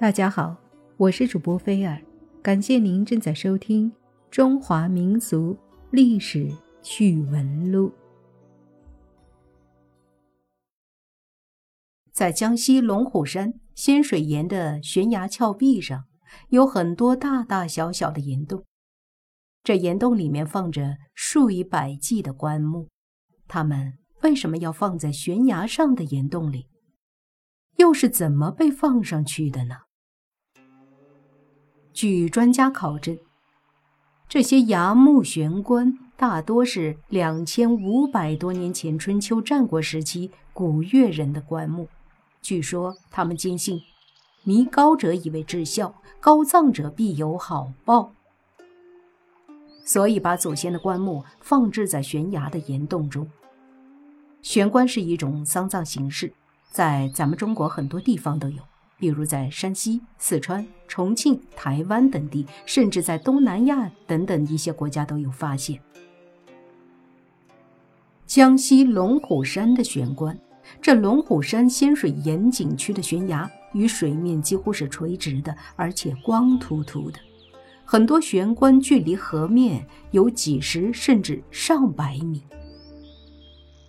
大家好，我是主播菲尔，感谢您正在收听《中华民俗历史趣闻录》。在江西龙虎山仙水岩的悬崖峭壁上，有很多大大小小的岩洞。这岩洞里面放着数以百计的棺木，它们为什么要放在悬崖上的岩洞里？又是怎么被放上去的呢？据专家考证，这些崖墓悬棺大多是两千五百多年前春秋战国时期古越人的棺木。据说他们坚信，迷高者以为至孝，高葬者必有好报，所以把祖先的棺木放置在悬崖的岩洞中。悬棺是一种丧葬形式，在咱们中国很多地方都有。比如在山西、四川、重庆、台湾等地，甚至在东南亚等等一些国家都有发现。江西龙虎山的悬棺，这龙虎山仙水岩景区的悬崖与水面几乎是垂直的，而且光秃秃的，很多悬棺距离河面有几十甚至上百米。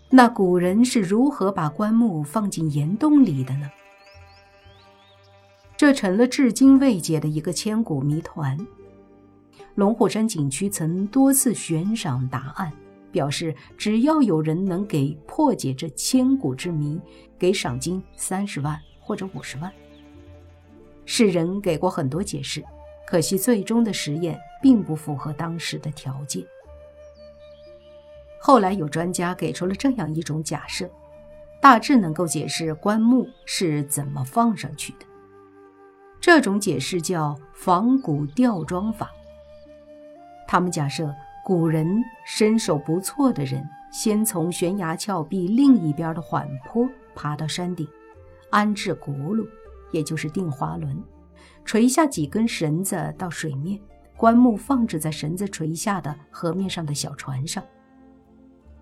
那古人是如何把棺木放进岩洞里的呢？这成了至今未解的一个千古谜团。龙虎山景区曾多次悬赏答案，表示只要有人能给破解这千古之谜，给赏金三十万或者五十万。世人给过很多解释，可惜最终的实验并不符合当时的条件。后来有专家给出了这样一种假设，大致能够解释棺木是怎么放上去的。这种解释叫仿古吊装法。他们假设古人身手不错的人，先从悬崖峭壁另一边的缓坡爬到山顶，安置轱辘，也就是定滑轮，垂下几根绳子到水面，棺木放置在绳子垂下的河面上的小船上。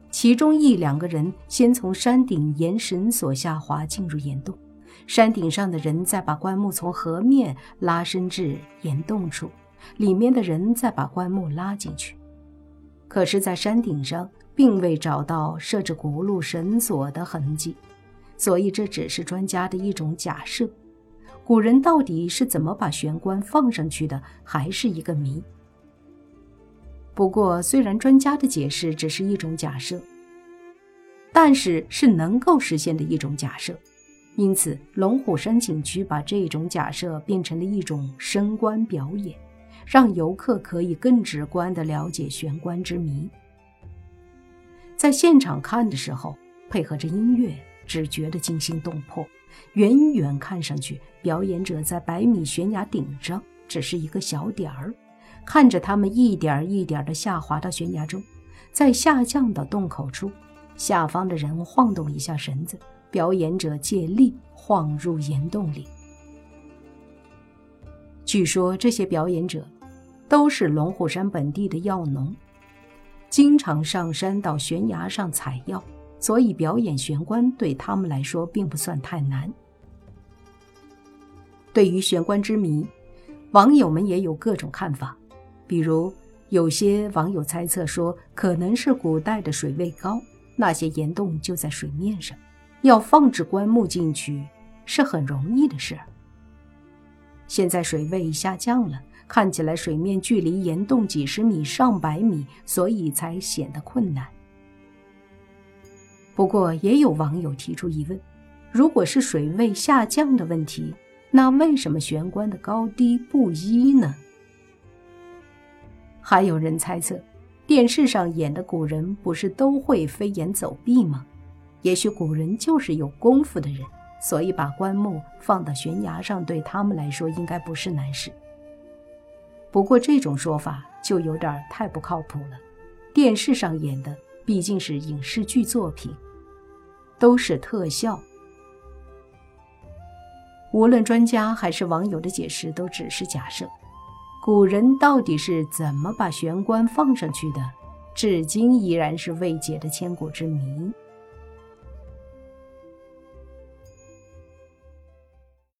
其中一两个人先从山顶沿绳索下滑进入岩洞。山顶上的人再把棺木从河面拉伸至岩洞处，里面的人再把棺木拉进去。可是，在山顶上并未找到设置轱辘绳索的痕迹，所以这只是专家的一种假设。古人到底是怎么把悬棺放上去的，还是一个谜。不过，虽然专家的解释只是一种假设，但是是能够实现的一种假设。因此，龙虎山景区把这种假设变成了一种升棺表演，让游客可以更直观地了解悬棺之谜。在现场看的时候，配合着音乐，只觉得惊心动魄。远远看上去，表演者在百米悬崖顶上只是一个小点儿，看着他们一点一点地下滑到悬崖中，在下降的洞口处，下方的人晃动一下绳子。表演者借力晃入岩洞里。据说这些表演者都是龙虎山本地的药农，经常上山到悬崖上采药，所以表演悬棺对他们来说并不算太难。对于悬棺之谜，网友们也有各种看法。比如，有些网友猜测说，可能是古代的水位高，那些岩洞就在水面上。要放置棺木进去是很容易的事。现在水位下降了，看起来水面距离岩洞几十米、上百米，所以才显得困难。不过，也有网友提出疑问：如果是水位下降的问题，那为什么悬棺的高低不一呢？还有人猜测，电视上演的古人不是都会飞檐走壁吗？也许古人就是有功夫的人，所以把棺木放到悬崖上，对他们来说应该不是难事。不过这种说法就有点太不靠谱了。电视上演的毕竟是影视剧作品，都是特效。无论专家还是网友的解释，都只是假设。古人到底是怎么把玄关放上去的，至今依然是未解的千古之谜。